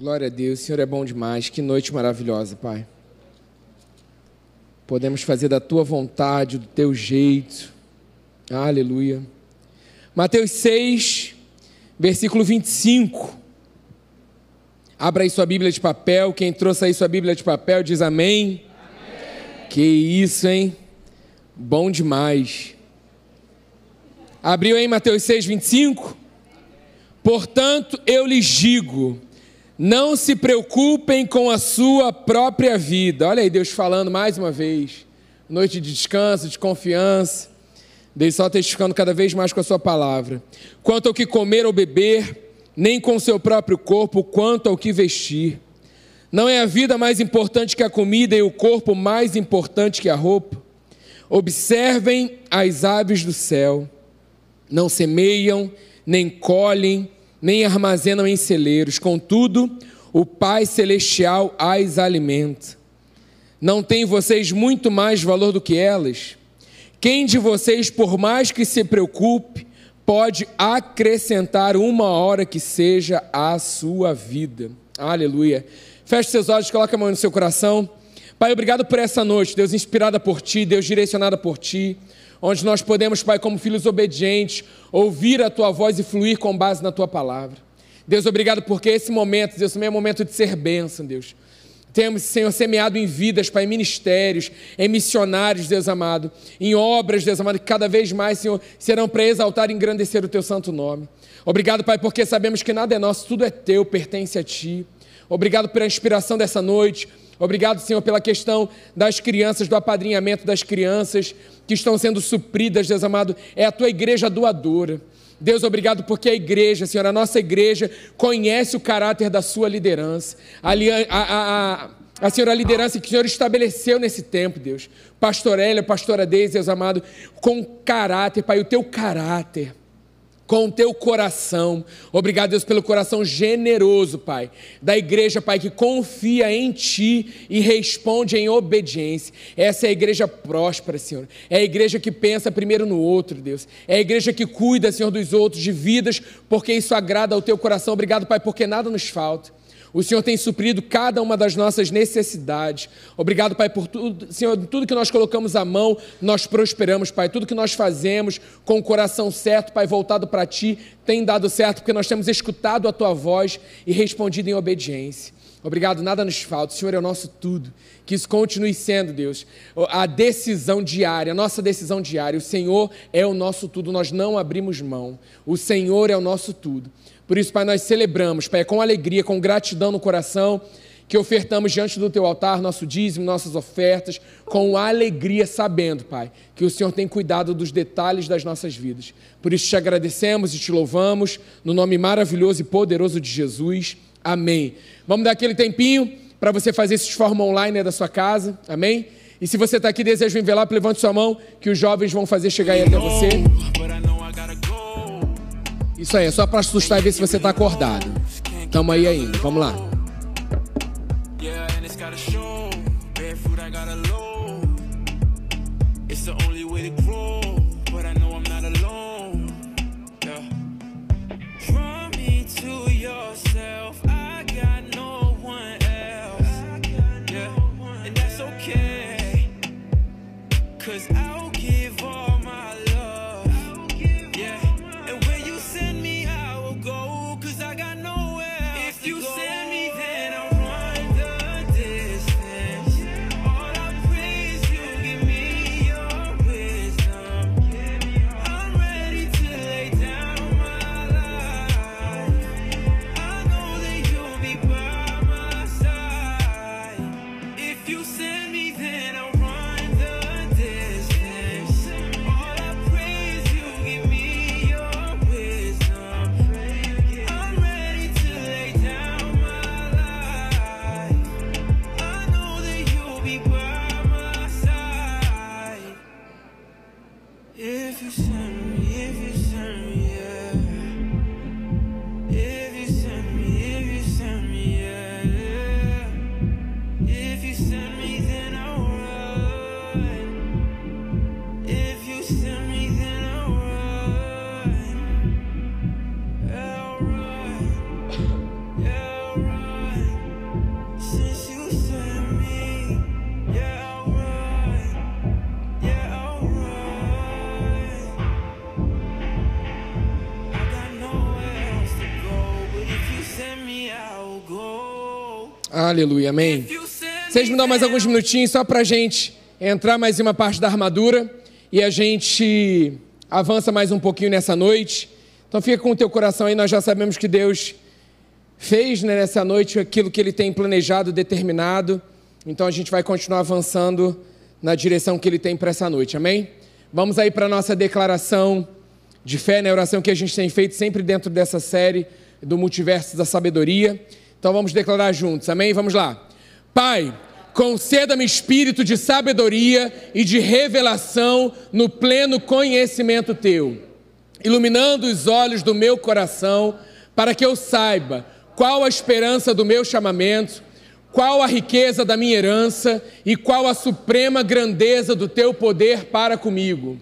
Glória a Deus, o Senhor é bom demais. Que noite maravilhosa, Pai. Podemos fazer da tua vontade, do teu jeito. Aleluia. Mateus 6, versículo 25. Abra aí sua Bíblia de papel. Quem trouxe aí sua Bíblia de papel diz amém. amém. Que isso, hein? Bom demais. Abriu aí Mateus 6, 25? Portanto, eu lhes digo: não se preocupem com a sua própria vida. Olha aí, Deus falando mais uma vez. Noite de descanso, de confiança. Deus só testificando cada vez mais com a sua palavra. Quanto ao que comer ou beber, nem com o seu próprio corpo, quanto ao que vestir. Não é a vida mais importante que a comida e o corpo mais importante que a roupa? Observem as aves do céu. Não semeiam, nem colhem, nem armazenam em celeiros, contudo, o Pai Celestial as alimenta. Não tem vocês muito mais valor do que elas? Quem de vocês, por mais que se preocupe, pode acrescentar uma hora que seja à sua vida? Aleluia. Feche seus olhos, coloque a mão no seu coração. Pai, obrigado por essa noite, Deus inspirada por Ti, Deus direcionada por Ti onde nós podemos, Pai, como filhos obedientes, ouvir a Tua voz e fluir com base na Tua palavra. Deus, obrigado porque esse momento, Deus, também é momento de ser bênção, Deus. Temos, Senhor, semeado em vidas, Pai, em ministérios, em missionários, Deus amado, em obras, Deus amado, que cada vez mais, Senhor, serão para exaltar e engrandecer o Teu santo nome. Obrigado, Pai, porque sabemos que nada é nosso, tudo é Teu, pertence a Ti. Obrigado pela inspiração dessa noite. Obrigado, Senhor, pela questão das crianças, do apadrinhamento das crianças que estão sendo supridas, Deus amado. É a tua igreja doadora. Deus, obrigado porque a igreja, Senhor, a nossa igreja conhece o caráter da sua liderança. A, a, a, a Senhor, a liderança que o Senhor estabeleceu nesse tempo, Deus. Pastor Hélio, pastora Deise, Deus amado, com caráter, Pai, o teu caráter com o teu coração. Obrigado, Deus, pelo coração generoso, Pai, da igreja, Pai, que confia em Ti e responde em obediência. Essa é a igreja próspera, Senhor. É a igreja que pensa primeiro no outro, Deus. É a igreja que cuida, Senhor, dos outros, de vidas, porque isso agrada ao teu coração. Obrigado, Pai, porque nada nos falta. O Senhor tem suprido cada uma das nossas necessidades. Obrigado, Pai, por tudo, Senhor, tudo que nós colocamos à mão, nós prosperamos, Pai. Tudo que nós fazemos com o coração certo, Pai, voltado para Ti, tem dado certo, porque nós temos escutado a Tua voz e respondido em obediência. Obrigado, nada nos falta. O Senhor é o nosso tudo. Que isso continue sendo, Deus, a decisão diária, a nossa decisão diária. O Senhor é o nosso tudo, nós não abrimos mão. O Senhor é o nosso tudo. Por isso, Pai, nós celebramos, Pai, com alegria, com gratidão no coração, que ofertamos diante do Teu altar nosso dízimo, nossas ofertas, com alegria, sabendo, Pai, que o Senhor tem cuidado dos detalhes das nossas vidas. Por isso, te agradecemos e te louvamos, no nome maravilhoso e poderoso de Jesus. Amém. Vamos dar aquele tempinho para você fazer esse forma online da sua casa. Amém? E se você está aqui e deseja um envelope, levante sua mão, que os jovens vão fazer chegar aí até você. Isso aí, é só para assustar e ver se você está acordado. Tamo aí ainda, vamos lá. Aleluia, amém. Vocês me dão mais alguns minutinhos só para a gente entrar mais em uma parte da armadura e a gente avança mais um pouquinho nessa noite. Então fica com o teu coração aí, nós já sabemos que Deus fez né, nessa noite aquilo que Ele tem planejado, determinado. Então a gente vai continuar avançando na direção que Ele tem para essa noite, amém? Vamos aí para a nossa declaração de fé, né? oração que a gente tem feito sempre dentro dessa série do Multiverso da Sabedoria. Então vamos declarar juntos, amém? Vamos lá. Pai, conceda-me espírito de sabedoria e de revelação no pleno conhecimento teu, iluminando os olhos do meu coração, para que eu saiba qual a esperança do meu chamamento, qual a riqueza da minha herança e qual a suprema grandeza do teu poder para comigo.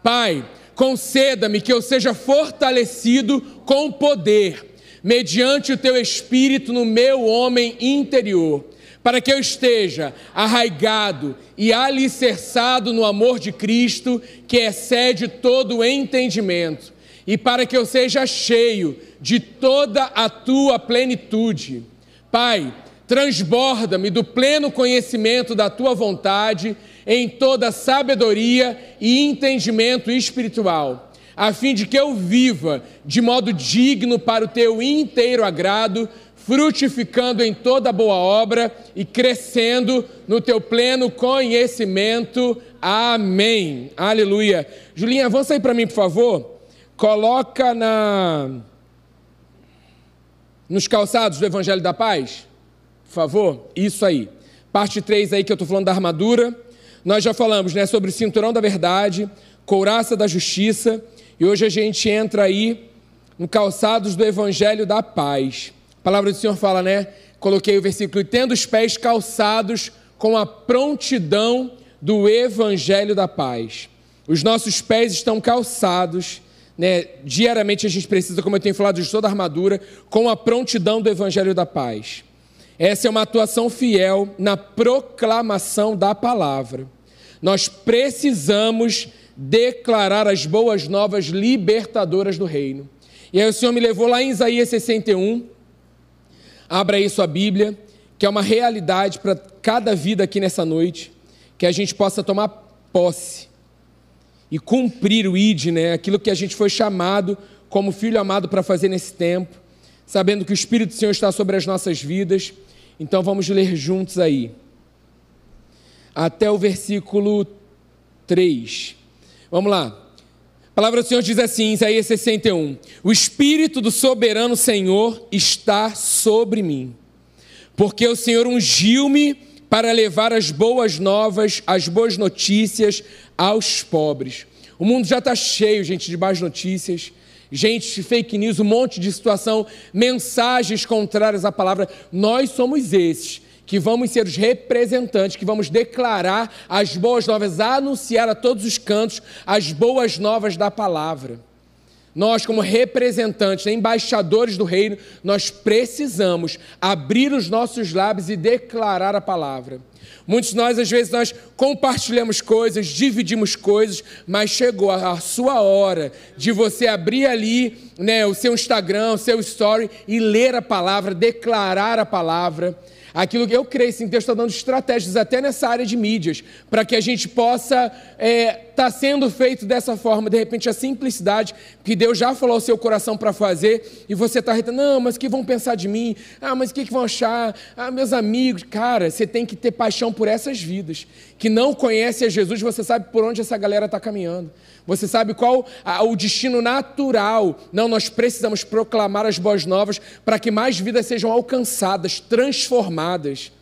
Pai, conceda-me que eu seja fortalecido com poder, mediante o teu espírito no meu homem interior, para que eu esteja arraigado e alicerçado no amor de Cristo, que excede todo o entendimento, e para que eu seja cheio de toda a tua plenitude. Pai, transborda-me do pleno conhecimento da tua vontade em toda sabedoria e entendimento espiritual, a fim de que eu viva de modo digno para o teu inteiro agrado, frutificando em toda boa obra e crescendo no teu pleno conhecimento. Amém. Aleluia. Julinha, avança aí para mim, por favor. Coloca na nos calçados do Evangelho da Paz. Por favor, isso aí. Parte 3 aí que eu estou falando da armadura. Nós já falamos né, sobre o cinturão da verdade, couraça da justiça, e hoje a gente entra aí no calçados do evangelho da paz. A palavra do Senhor fala, né? Coloquei o versículo, tendo os pés calçados com a prontidão do evangelho da paz. Os nossos pés estão calçados, né? Diariamente a gente precisa, como eu tenho falado, de toda a armadura, com a prontidão do evangelho da paz. Essa é uma atuação fiel na proclamação da palavra. Nós precisamos declarar as boas novas libertadoras do reino. E aí o Senhor me levou lá em Isaías 61. Abra aí sua Bíblia, que é uma realidade para cada vida aqui nessa noite, que a gente possa tomar posse e cumprir o ID, né? Aquilo que a gente foi chamado como filho amado para fazer nesse tempo, sabendo que o Espírito do Senhor está sobre as nossas vidas então vamos ler juntos aí. Até o versículo 3. Vamos lá. A palavra do Senhor diz assim, Isaías 61: O Espírito do soberano Senhor está sobre mim, porque o Senhor ungiu-me para levar as boas novas, as boas notícias aos pobres. O mundo já está cheio, gente, de más notícias gente, fake news, um monte de situação, mensagens contrárias à palavra. Nós somos esses que vamos ser os representantes, que vamos declarar as boas novas, anunciar a todos os cantos as boas novas da palavra. Nós, como representantes, embaixadores do reino, nós precisamos abrir os nossos lábios e declarar a palavra. Muitos de nós, às vezes, nós compartilhamos coisas, dividimos coisas, mas chegou a sua hora de você abrir ali né, o seu Instagram, o seu story e ler a palavra, declarar a palavra. Aquilo que eu creio, sim, Deus está dando estratégias até nessa área de mídias, para que a gente possa estar é, tá sendo feito dessa forma. De repente, a simplicidade que Deus já falou ao seu coração para fazer, e você está retendo, não, mas o que vão pensar de mim? Ah, mas o que, que vão achar? Ah, meus amigos. Cara, você tem que ter paixão por essas vidas, que não conhecem a Jesus, você sabe por onde essa galera está caminhando. Você sabe qual o destino natural. Não, nós precisamos proclamar as boas novas para que mais vidas sejam alcançadas, transformadas,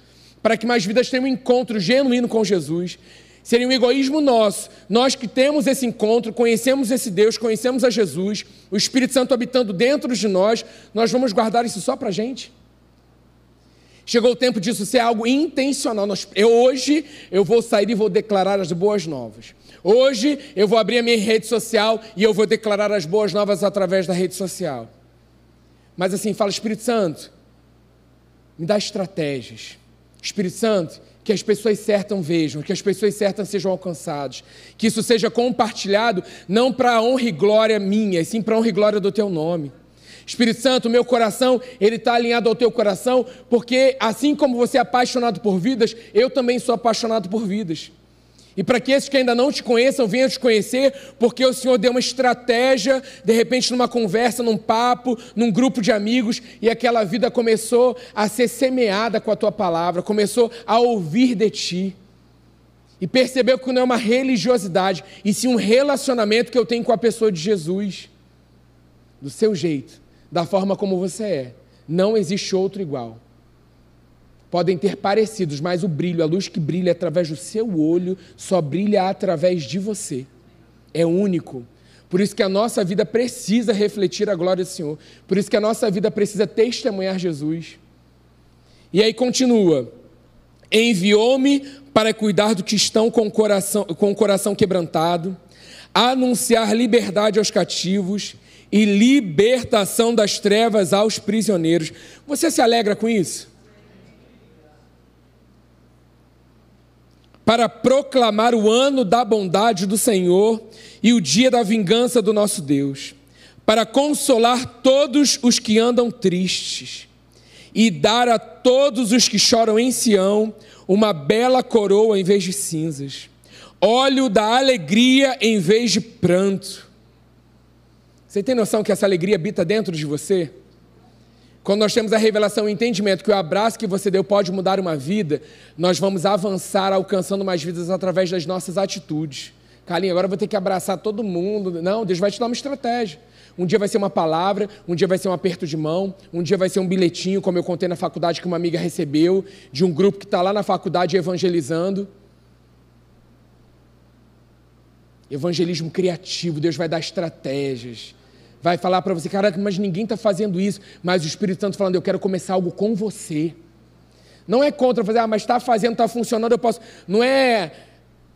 para que mais vidas tenham um encontro genuíno com Jesus. Seria um egoísmo nosso. Nós que temos esse encontro, conhecemos esse Deus, conhecemos a Jesus, o Espírito Santo habitando dentro de nós, nós vamos guardar isso só para a gente? Chegou o tempo disso ser algo intencional. Eu, hoje eu vou sair e vou declarar as boas novas. Hoje eu vou abrir a minha rede social e eu vou declarar as boas novas através da rede social. Mas assim, fala, Espírito Santo, me dá estratégias. Espírito Santo, que as pessoas certas vejam, que as pessoas certas sejam alcançadas, que isso seja compartilhado não para honra e glória minha, sim para honra e glória do teu nome. Espírito Santo, meu coração, ele está alinhado ao teu coração, porque assim como você é apaixonado por vidas, eu também sou apaixonado por vidas. E para que esses que ainda não te conheçam venham te conhecer, porque o Senhor deu uma estratégia, de repente numa conversa, num papo, num grupo de amigos, e aquela vida começou a ser semeada com a tua palavra, começou a ouvir de ti. E percebeu que não é uma religiosidade, e sim um relacionamento que eu tenho com a pessoa de Jesus. Do seu jeito, da forma como você é. Não existe outro igual podem ter parecidos, mas o brilho, a luz que brilha através do seu olho, só brilha através de você. É único. Por isso que a nossa vida precisa refletir a glória do Senhor. Por isso que a nossa vida precisa testemunhar Jesus. E aí continua: Enviou-me para cuidar do que estão com o coração, com o coração quebrantado, anunciar liberdade aos cativos e libertação das trevas aos prisioneiros. Você se alegra com isso? para proclamar o ano da bondade do Senhor e o dia da vingança do nosso Deus, para consolar todos os que andam tristes e dar a todos os que choram em Sião uma bela coroa em vez de cinzas, óleo da alegria em vez de pranto. Você tem noção que essa alegria habita dentro de você? Quando nós temos a revelação e o entendimento que o abraço que você deu pode mudar uma vida, nós vamos avançar alcançando mais vidas através das nossas atitudes. Carlinhos, agora eu vou ter que abraçar todo mundo. Não, Deus vai te dar uma estratégia. Um dia vai ser uma palavra, um dia vai ser um aperto de mão, um dia vai ser um bilhetinho, como eu contei na faculdade que uma amiga recebeu, de um grupo que está lá na faculdade evangelizando. Evangelismo criativo, Deus vai dar estratégias vai falar para você, caraca, mas ninguém está fazendo isso. Mas o Espírito Santo falando, eu quero começar algo com você. Não é contra fazer, ah, mas está fazendo, está funcionando, eu posso. Não é.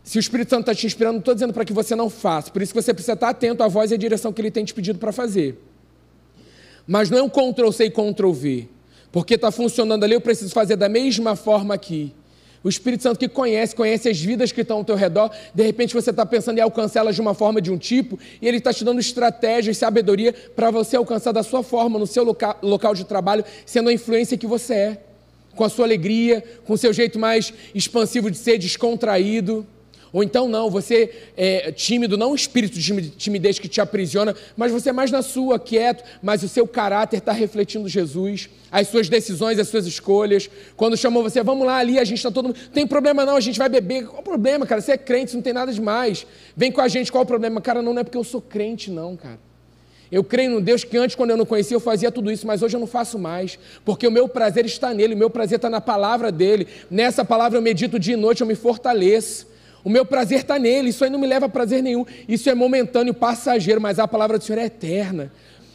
Se o Espírito Santo está te inspirando, não estou dizendo para que você não faça. Por isso que você precisa estar atento à voz e à direção que ele tem te pedido para fazer. Mas não é um Ctrl-C e Ctrl-V. Porque está funcionando ali, eu preciso fazer da mesma forma aqui. O Espírito Santo que conhece, conhece as vidas que estão ao teu redor. De repente você está pensando em alcançá-las de uma forma de um tipo, e Ele está te dando estratégias, sabedoria para você alcançar da sua forma, no seu local, local de trabalho, sendo a influência que você é. Com a sua alegria, com o seu jeito mais expansivo de ser, descontraído. Ou então não, você é tímido, não um espírito de timidez que te aprisiona, mas você é mais na sua, quieto, mas o seu caráter está refletindo Jesus, as suas decisões, as suas escolhas. Quando chamou você, vamos lá ali, a gente está todo mundo. Tem problema não, a gente vai beber. Qual o problema, cara? Você é crente, não tem nada demais. Vem com a gente, qual o problema? Cara, não, não é porque eu sou crente, não, cara. Eu creio no Deus que antes, quando eu não conhecia, eu fazia tudo isso, mas hoje eu não faço mais, porque o meu prazer está nele, o meu prazer está na palavra dele. Nessa palavra eu medito dia e noite, eu me fortaleço. O meu prazer está nele, isso aí não me leva a prazer nenhum. Isso é momentâneo, passageiro, mas a palavra do Senhor é eterna.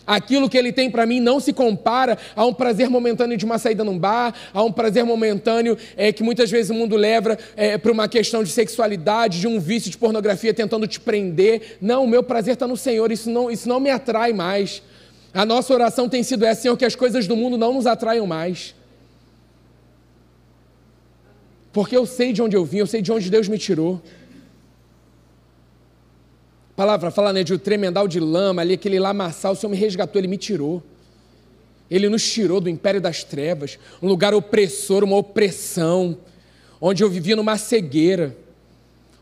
Aquilo que ele tem para mim não se compara a um prazer momentâneo de uma saída num bar, a um prazer momentâneo é, que muitas vezes o mundo leva é, para uma questão de sexualidade, de um vício de pornografia tentando te prender. Não, o meu prazer está no Senhor, isso não, isso não me atrai mais. A nossa oração tem sido essa, Senhor, que as coisas do mundo não nos atraiam mais. Porque eu sei de onde eu vim, eu sei de onde Deus me tirou. Palavra fala né, de um tremendal de lama, ali, aquele lamaçal, o Senhor me resgatou, Ele me tirou. Ele nos tirou do império das trevas, um lugar opressor, uma opressão, onde eu vivia numa cegueira,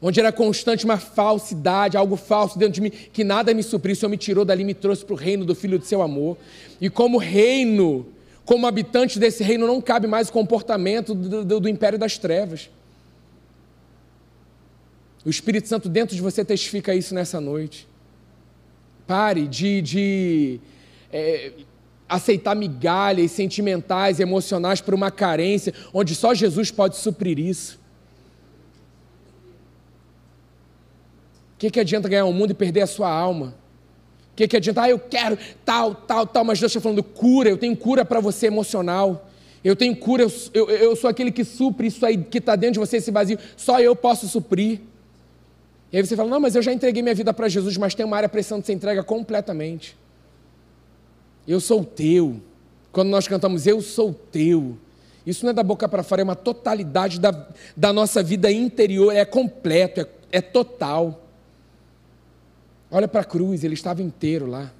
onde era constante uma falsidade, algo falso dentro de mim, que nada me supriu. O Senhor me tirou dali, me trouxe para o reino do Filho do seu amor. E como reino, como habitante desse reino, não cabe mais o comportamento do, do, do império das trevas. O Espírito Santo dentro de você testifica isso nessa noite. Pare de, de é, aceitar migalhas sentimentais, emocionais por uma carência, onde só Jesus pode suprir isso. O que, que adianta ganhar o mundo e perder a sua alma? O que, que adianta? Ah, eu quero tal, tal, tal, mas Deus está falando cura, eu tenho cura para você emocional. Eu tenho cura, eu, eu, eu, sou aquele que supre isso aí que está dentro de você, esse vazio. Só eu posso suprir. E aí você fala, não, mas eu já entreguei minha vida para Jesus, mas tem uma área precisando ser entrega completamente. Eu sou teu. Quando nós cantamos, eu sou teu. Isso não é da boca para fora, é uma totalidade da, da nossa vida interior, é completo, é, é total. Olha para a cruz, ele estava inteiro lá.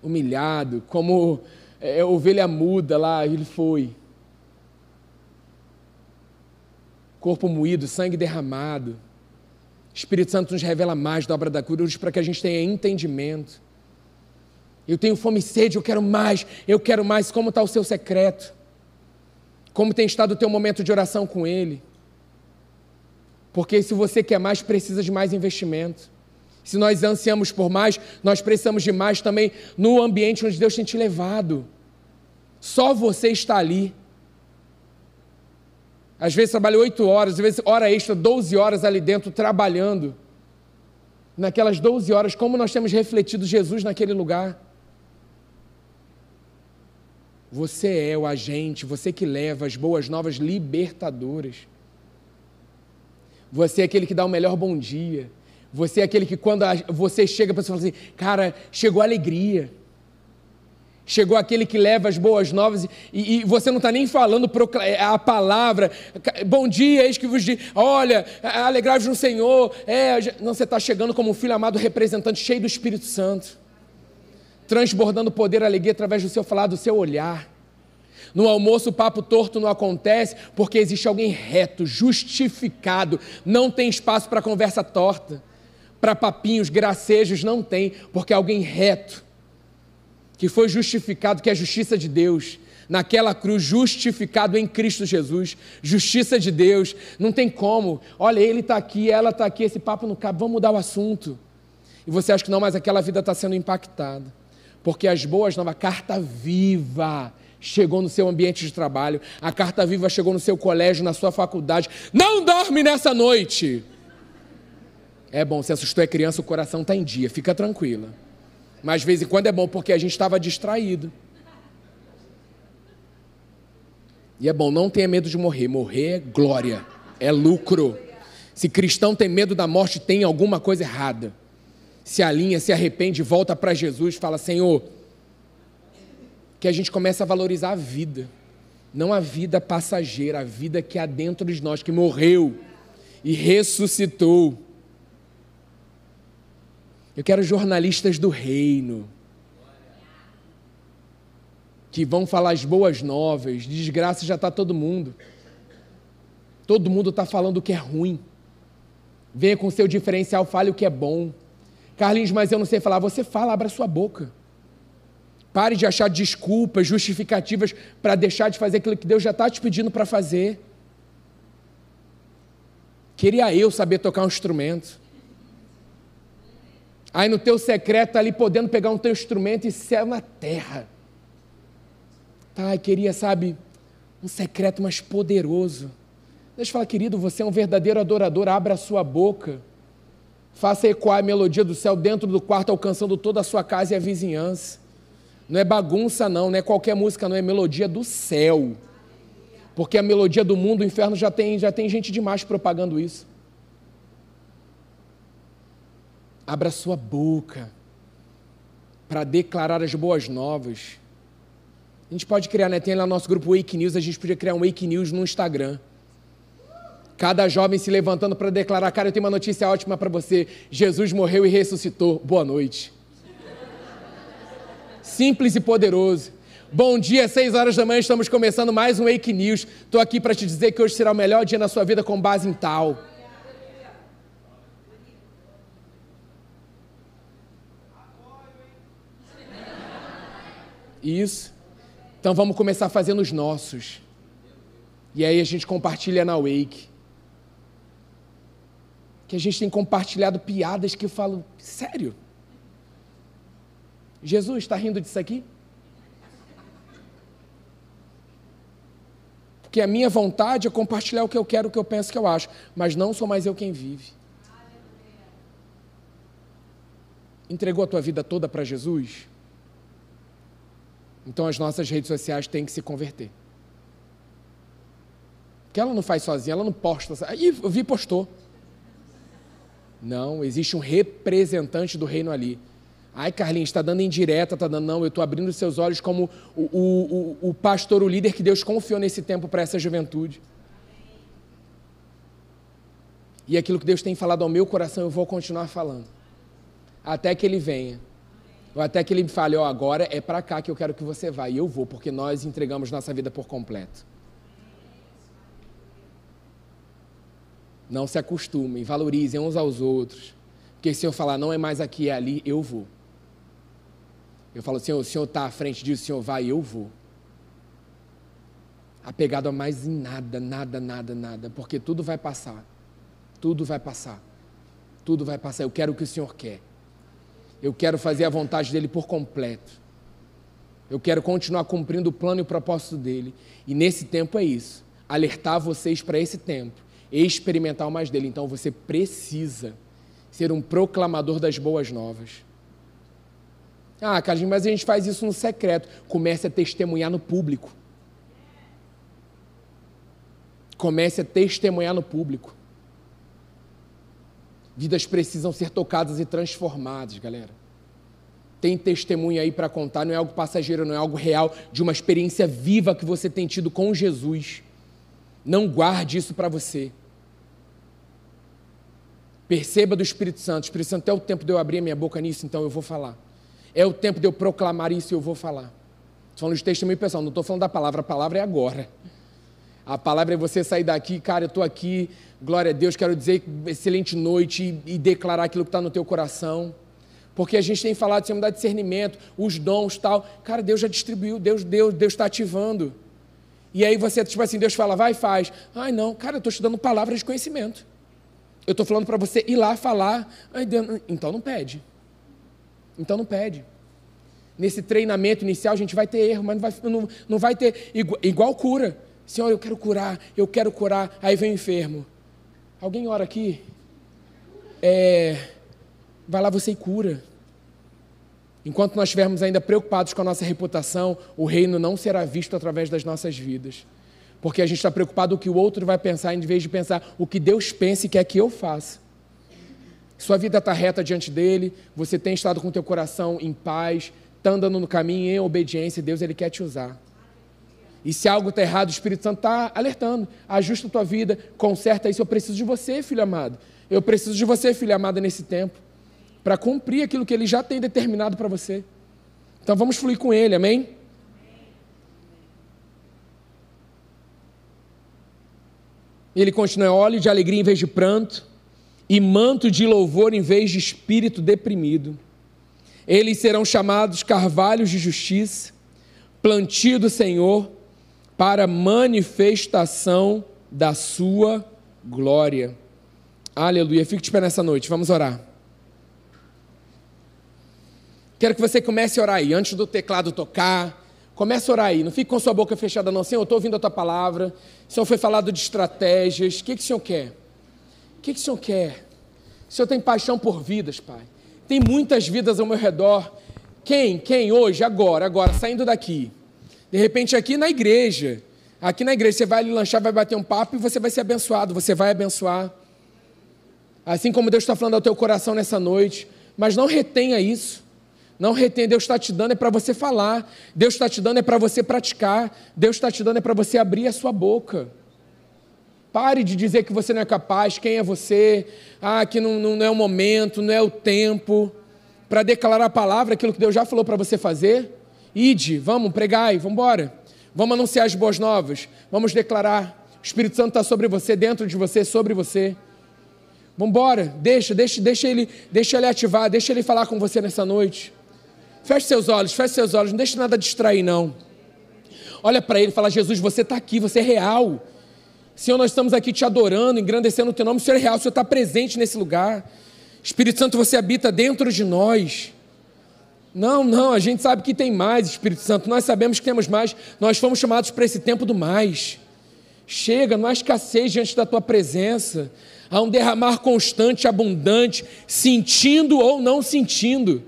humilhado, como é, ovelha muda lá, ele foi. Corpo moído, sangue derramado. Espírito Santo nos revela mais da obra da cruz para que a gente tenha entendimento. Eu tenho fome e sede, eu quero mais, eu quero mais. Como está o seu secreto? Como tem estado o teu momento de oração com Ele? Porque se você quer mais, precisa de mais investimento. Se nós ansiamos por mais, nós precisamos de mais também no ambiente onde Deus tem te levado. Só você está ali. Às vezes trabalha oito horas, às vezes hora extra, 12 horas ali dentro trabalhando. Naquelas 12 horas, como nós temos refletido Jesus naquele lugar? Você é o agente, você que leva as boas novas libertadoras. Você é aquele que dá o melhor bom dia. Você é aquele que, quando você chega, a pessoa fala assim: Cara, chegou a alegria. Chegou aquele que leva as boas novas e, e você não está nem falando é, a palavra. Bom dia, eis que vos diz. Olha, alegrai-vos no Senhor. É, não, você está chegando como um filho amado representante, cheio do Espírito Santo, transbordando poder alegria através do seu falar, do seu olhar. No almoço, o papo torto não acontece porque existe alguém reto, justificado. Não tem espaço para conversa torta, para papinhos, gracejos, não tem, porque alguém reto que foi justificado, que é a justiça de Deus, naquela cruz, justificado em Cristo Jesus, justiça de Deus, não tem como. Olha, ele está aqui, ela está aqui, esse papo não cabe, vamos mudar o assunto. E você acha que não, mas aquela vida está sendo impactada, porque as boas novas, a carta viva chegou no seu ambiente de trabalho, a carta viva chegou no seu colégio, na sua faculdade. Não dorme nessa noite! É bom, se assustou é criança, o coração está em dia, fica tranquila. Mas de vez em quando é bom porque a gente estava distraído. E é bom, não tenha medo de morrer. Morrer é glória, é lucro. Se cristão tem medo da morte, tem alguma coisa errada. Se alinha, se arrepende, volta para Jesus, fala: Senhor, que a gente comece a valorizar a vida, não a vida passageira, a vida que há dentro de nós, que morreu e ressuscitou. Eu quero jornalistas do reino. Que vão falar as boas novas. De desgraça já está todo mundo. Todo mundo está falando o que é ruim. Venha com seu diferencial, fale o que é bom. Carlinhos, mas eu não sei falar. Você fala, abra sua boca. Pare de achar desculpas, justificativas para deixar de fazer aquilo que Deus já está te pedindo para fazer. Queria eu saber tocar um instrumento. Aí no teu secreto ali podendo pegar um teu instrumento e céu na terra. Pai, queria, sabe, um secreto mais poderoso. Deixa eu falar, querido, você é um verdadeiro adorador, abra a sua boca. Faça ecoar a melodia do céu dentro do quarto, alcançando toda a sua casa e a vizinhança. Não é bagunça, não, não é qualquer música, não, é melodia do céu. Porque a melodia do mundo, o inferno já tem, já tem gente demais propagando isso. Abra sua boca para declarar as boas novas. A gente pode criar, né? Tem lá no nosso grupo Wake News, a gente podia criar um Wake News no Instagram. Cada jovem se levantando para declarar: Cara, eu tenho uma notícia ótima para você. Jesus morreu e ressuscitou. Boa noite. Simples e poderoso. Bom dia, seis horas da manhã, estamos começando mais um Wake News. Estou aqui para te dizer que hoje será o melhor dia na sua vida com base em tal. Isso. Então vamos começar fazendo os nossos. E aí a gente compartilha na Wake. Que a gente tem compartilhado piadas que eu falo, sério? Jesus está rindo disso aqui? Porque a minha vontade é compartilhar o que eu quero, o que eu penso, o que eu acho. Mas não sou mais eu quem vive. Entregou a tua vida toda para Jesus? Então as nossas redes sociais têm que se converter. Porque ela não faz sozinha, ela não posta. Aí eu vi postou. Não, existe um representante do reino ali. Ai, Carlinhos, está dando indireta, está dando. Não, eu estou abrindo seus olhos como o, o, o, o pastor, o líder que Deus confiou nesse tempo para essa juventude. E aquilo que Deus tem falado ao meu coração, eu vou continuar falando. Até que Ele venha ou até que ele me fale, ó, oh, agora é para cá que eu quero que você vá, e eu vou, porque nós entregamos nossa vida por completo. Não se acostumem, valorizem uns aos outros. Porque se eu falar, não é mais aqui, é ali, eu vou. Eu falo, Senhor, o Senhor está à frente disso, o Senhor vai, eu vou. Apegado a mais em nada, nada, nada, nada, porque tudo vai passar. Tudo vai passar. Tudo vai passar. Eu quero o que o Senhor quer. Eu quero fazer a vontade dele por completo. Eu quero continuar cumprindo o plano e o propósito dele. E nesse tempo é isso. Alertar vocês para esse tempo. Experimentar o mais dele. Então você precisa ser um proclamador das boas novas. Ah, Carlinhos, mas a gente faz isso no secreto. Comece a testemunhar no público. Comece a testemunhar no público. Vidas precisam ser tocadas e transformadas, galera. Tem testemunho aí para contar, não é algo passageiro, não é algo real, de uma experiência viva que você tem tido com Jesus. Não guarde isso para você. Perceba do Espírito Santo. O Espírito Santo é o tempo de eu abrir a minha boca nisso, então eu vou falar. É o tempo de eu proclamar isso e eu vou falar. Estou falando de testemunho pessoal, não estou falando da palavra, a palavra é agora. A palavra é você sair daqui, cara, eu estou aqui, glória a Deus, quero dizer excelente noite e, e declarar aquilo que está no teu coração. Porque a gente tem falado de dar discernimento, os dons tal. Cara, Deus já distribuiu, Deus Deus Deus está ativando. E aí você, tipo assim, Deus fala, vai e faz. Ai, não, cara, eu estou te dando palavras de conhecimento. Eu estou falando para você ir lá falar. Ai, Deus, então não pede. Então não pede. Nesse treinamento inicial a gente vai ter erro, mas não vai, não, não vai ter. Igual, igual cura. Senhor, eu quero curar, eu quero curar. Aí vem o enfermo. Alguém ora aqui? É, vai lá você e cura. Enquanto nós estivermos ainda preocupados com a nossa reputação, o reino não será visto através das nossas vidas. Porque a gente está preocupado com o que o outro vai pensar, em vez de pensar o que Deus pensa e quer que eu faça. Sua vida está reta diante dele, você tem estado com o teu coração em paz, está andando no caminho em obediência, Deus ele quer te usar. E se algo está errado, o Espírito Santo está alertando. Ajusta a tua vida, conserta isso. Eu preciso de você, filho amado. Eu preciso de você, filha amada, nesse tempo. Para cumprir aquilo que ele já tem determinado para você. Então vamos fluir com ele, amém? Ele continua: óleo de alegria em vez de pranto, e manto de louvor em vez de espírito deprimido. Eles serão chamados carvalhos de justiça, plantio do Senhor para manifestação da sua glória. Aleluia. Fique de pé nessa noite. Vamos orar. Quero que você comece a orar aí, antes do teclado tocar. Comece a orar aí. Não fique com sua boca fechada, não. Senhor, eu estou ouvindo a tua palavra. O Senhor foi falado de estratégias. O que, que o Senhor quer? O que, que o Senhor quer? O Senhor tem paixão por vidas, Pai. Tem muitas vidas ao meu redor. Quem? Quem hoje, agora, agora, saindo daqui? De repente, aqui na igreja, aqui na igreja, você vai lanchar, vai bater um papo e você vai ser abençoado, você vai abençoar. Assim como Deus está falando ao teu coração nessa noite, mas não retenha isso. Não retenha, Deus está te dando é para você falar, Deus está te dando é para você praticar, Deus está te dando é para você abrir a sua boca. Pare de dizer que você não é capaz, quem é você, ah, que não, não é o momento, não é o tempo, para declarar a palavra, aquilo que Deus já falou para você fazer. Ide, vamos, pregai, vamos embora. Vamos anunciar as boas novas. Vamos declarar. O Espírito Santo está sobre você, dentro de você, sobre você. Vamos embora. Deixa, deixa, deixa ele, deixa ele ativar, deixa ele falar com você nessa noite. Feche seus olhos, feche seus olhos, não deixe nada distrair, não. Olha para ele e fala: Jesus, você está aqui, você é real. Senhor, nós estamos aqui te adorando, engrandecendo o teu nome, o Senhor é real, o Senhor está presente nesse lugar. Espírito Santo, você habita dentro de nós. Não, não, a gente sabe que tem mais, Espírito Santo. Nós sabemos que temos mais. Nós fomos chamados para esse tempo do mais. Chega, não há escassez diante da tua presença. Há um derramar constante, abundante, sentindo ou não sentindo.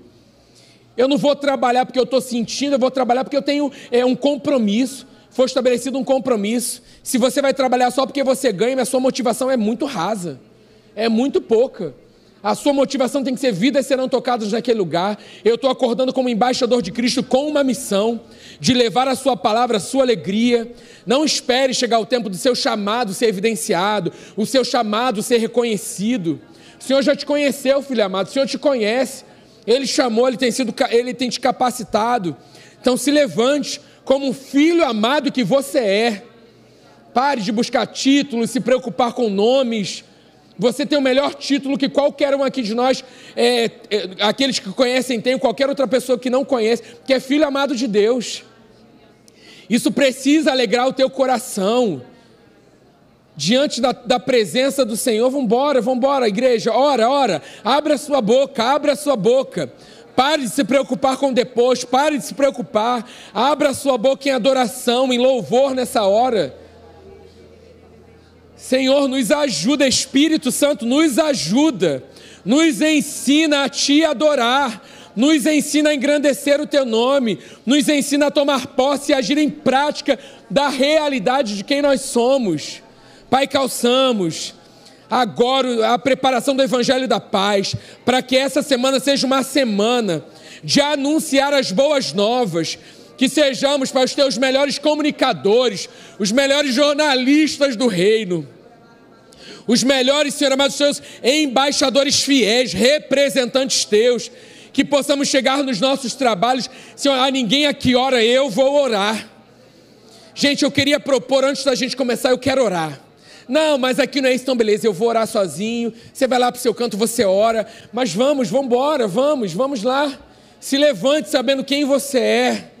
Eu não vou trabalhar porque eu estou sentindo, eu vou trabalhar porque eu tenho é, um compromisso. Foi estabelecido um compromisso. Se você vai trabalhar só porque você ganha, a sua motivação é muito rasa, é muito pouca. A sua motivação tem que ser vidas serão tocadas naquele lugar. Eu estou acordando como embaixador de Cristo com uma missão de levar a sua palavra, a sua alegria. Não espere chegar o tempo do seu chamado ser evidenciado, o seu chamado ser reconhecido. O Senhor já te conheceu, filho amado. O Senhor te conhece. Ele chamou, ele tem sido, ele tem te capacitado. Então se levante como um filho amado que você é. Pare de buscar títulos, se preocupar com nomes. Você tem o melhor título que qualquer um aqui de nós, é, é, aqueles que conhecem, tem, qualquer outra pessoa que não conhece, que é filho amado de Deus. Isso precisa alegrar o teu coração. Diante da, da presença do Senhor, vamos embora, vamos embora, igreja, ora, ora, abra a sua boca, abra a sua boca. Pare de se preocupar com depois, pare de se preocupar. Abra sua boca em adoração, em louvor nessa hora. Senhor, nos ajuda, Espírito Santo, nos ajuda, nos ensina a Te adorar, nos ensina a engrandecer o Teu nome, nos ensina a tomar posse e agir em prática da realidade de quem nós somos. Pai, calçamos agora a preparação do Evangelho da Paz, para que essa semana seja uma semana de anunciar as boas novas, que sejamos para os teus melhores comunicadores, os melhores jornalistas do reino, os melhores, Senhor amado, seus embaixadores fiéis, representantes teus, que possamos chegar nos nossos trabalhos, Senhor, a ninguém aqui ora, eu vou orar. Gente, eu queria propor, antes da gente começar, eu quero orar. Não, mas aqui não é isso, então beleza, eu vou orar sozinho. Você vai lá para o seu canto, você ora. Mas vamos, vamos embora, vamos, vamos lá. Se levante sabendo quem você é.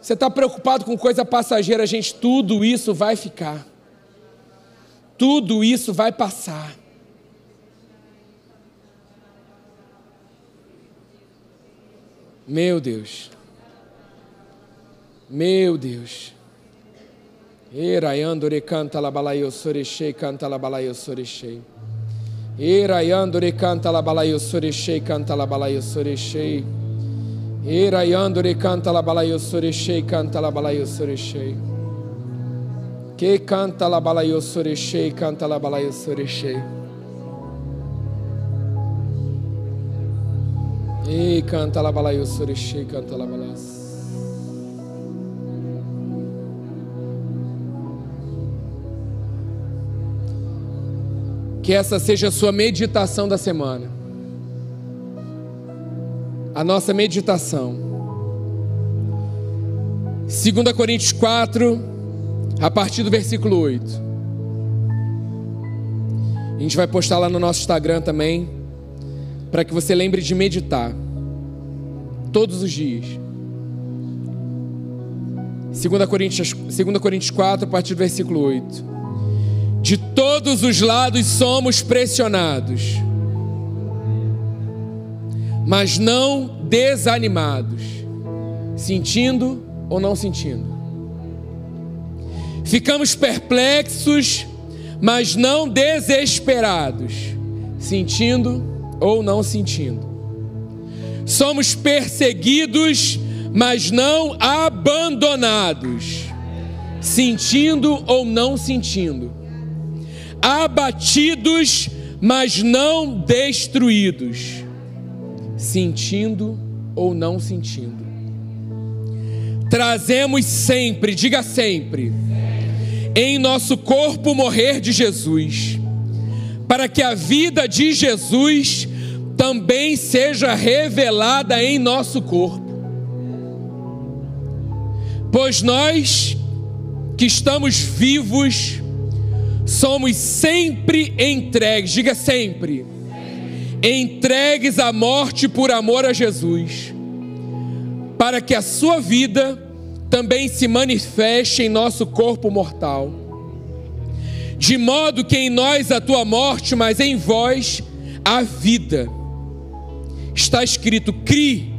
Você está preocupado com coisa passageira, gente, tudo isso vai ficar. Tudo isso vai passar. Meu Deus. Meu Deus. Irayandore canta la balaio soreshei canta la balaio soreshei. Irayandore canta la balaio soreshei canta la balaio soreshei. Irayandore canta la balaio soreshei canta la balaio soreshei. Que canta la balaio soreshei canta la balaio soreshei. E canta la balaio soreshei canta la balaio. Que essa seja a sua meditação da semana. A nossa meditação. 2 Coríntios 4, a partir do versículo 8. A gente vai postar lá no nosso Instagram também, para que você lembre de meditar todos os dias. 2 Coríntios, 2 Coríntios 4, a partir do versículo 8. De todos os lados somos pressionados, mas não desanimados, sentindo ou não sentindo. Ficamos perplexos, mas não desesperados, sentindo ou não sentindo. Somos perseguidos, mas não abandonados, sentindo ou não sentindo abatidos, mas não destruídos, sentindo ou não sentindo. Trazemos sempre, diga sempre, em nosso corpo morrer de Jesus, para que a vida de Jesus também seja revelada em nosso corpo. Pois nós que estamos vivos, somos sempre entregues, diga sempre, entregues à morte por amor a Jesus, para que a sua vida também se manifeste em nosso corpo mortal. De modo que em nós a tua morte, mas em vós a vida. Está escrito: cri,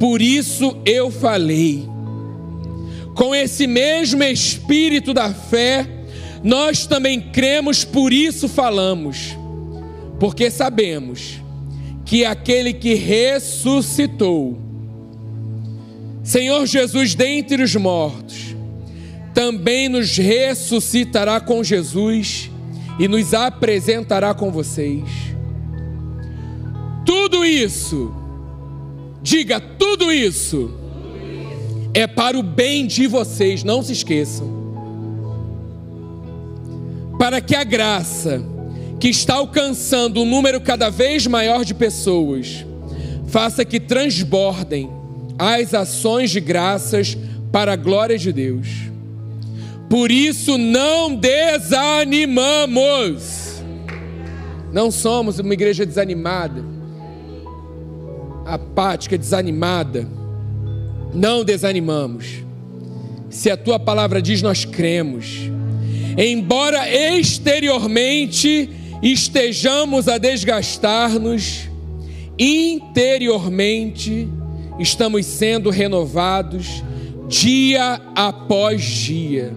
por isso eu falei. Com esse mesmo espírito da fé, nós também cremos, por isso falamos, porque sabemos que aquele que ressuscitou, Senhor Jesus dentre os mortos, também nos ressuscitará com Jesus e nos apresentará com vocês. Tudo isso, diga tudo isso, é para o bem de vocês, não se esqueçam para que a graça que está alcançando um número cada vez maior de pessoas faça que transbordem as ações de graças para a glória de Deus. Por isso não desanimamos. Não somos uma igreja desanimada, apática, desanimada. Não desanimamos. Se a tua palavra diz, nós cremos. Embora exteriormente estejamos a desgastar-nos, interiormente estamos sendo renovados dia após dia,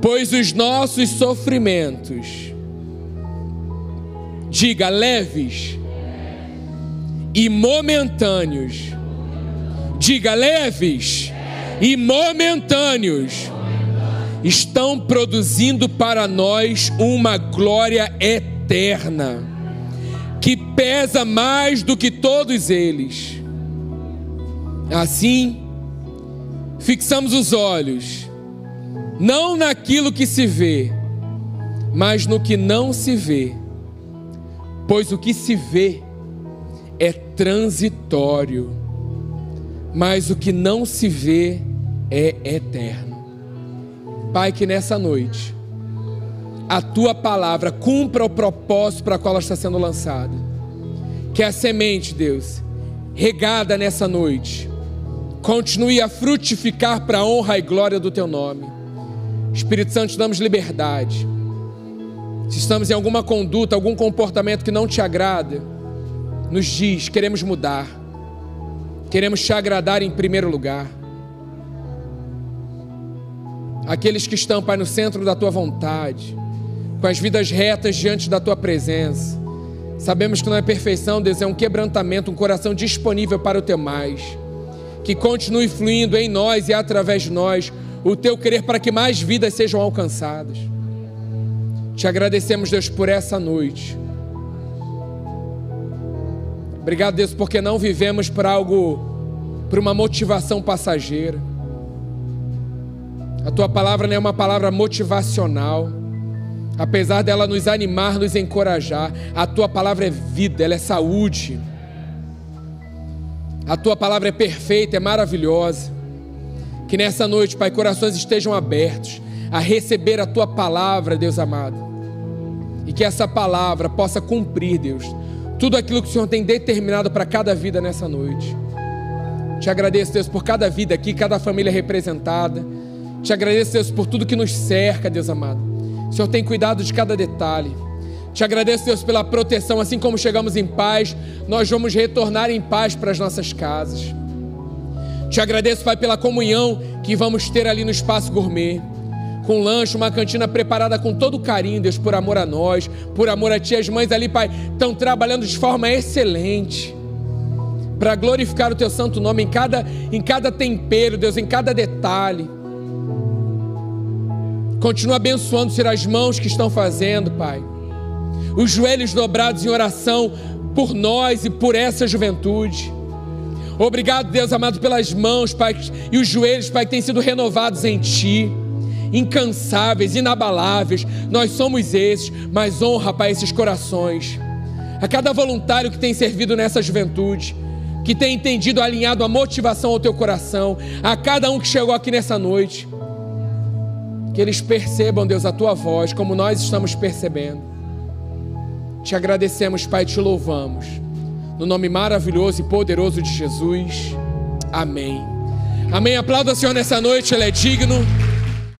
pois os nossos sofrimentos, diga leves e momentâneos, diga leves e momentâneos, estão produzindo para nós uma glória eterna que pesa mais do que todos eles. Assim, fixamos os olhos, não naquilo que se vê, mas no que não se vê, pois o que se vê é transitório, mas o que não se vê é eterno. Pai, que nessa noite, a tua palavra cumpra o propósito para qual ela está sendo lançada. Que a semente, Deus, regada nessa noite, continue a frutificar para a honra e glória do teu nome. Espírito Santo, te damos liberdade. Se estamos em alguma conduta, algum comportamento que não te agrada, nos diz, queremos mudar. Queremos te agradar em primeiro lugar. Aqueles que estão, Pai, no centro da tua vontade com as vidas retas diante da tua presença. Sabemos que não é perfeição, Deus, é um quebrantamento, um coração disponível para o teu mais. Que continue fluindo em nós e através de nós o teu querer para que mais vidas sejam alcançadas. Te agradecemos, Deus, por essa noite. Obrigado, Deus, porque não vivemos por algo, por uma motivação passageira. A tua palavra não é uma palavra motivacional apesar dela nos animar, nos encorajar, a tua palavra é vida, ela é saúde. A tua palavra é perfeita, é maravilhosa. Que nessa noite, Pai, corações estejam abertos a receber a tua palavra, Deus amado. E que essa palavra possa cumprir, Deus, tudo aquilo que o Senhor tem determinado para cada vida nessa noite. Te agradeço, Deus, por cada vida aqui, cada família representada. Te agradeço, Deus, por tudo que nos cerca, Deus amado. O Senhor tem cuidado de cada detalhe. Te agradeço, Deus, pela proteção. Assim como chegamos em paz, nós vamos retornar em paz para as nossas casas. Te agradeço, Pai, pela comunhão que vamos ter ali no espaço gourmet. Com lanche, uma cantina preparada com todo carinho, Deus, por amor a nós, por amor a Ti. As mães ali, Pai, estão trabalhando de forma excelente para glorificar o Teu santo nome em cada, em cada tempero, Deus, em cada detalhe. Continua abençoando, ser as mãos que estão fazendo, Pai. Os joelhos dobrados em oração por nós e por essa juventude. Obrigado, Deus amado, pelas mãos, Pai, e os joelhos, Pai, que têm sido renovados em Ti. Incansáveis, inabaláveis. Nós somos esses, mas honra, Pai, esses corações. A cada voluntário que tem servido nessa juventude, que tem entendido, alinhado a motivação ao teu coração, a cada um que chegou aqui nessa noite que eles percebam, Deus, a tua voz, como nós estamos percebendo. Te agradecemos, Pai, te louvamos. No nome maravilhoso e poderoso de Jesus. Amém. Amém. Aplauda o Senhor nessa noite, Ele é digno.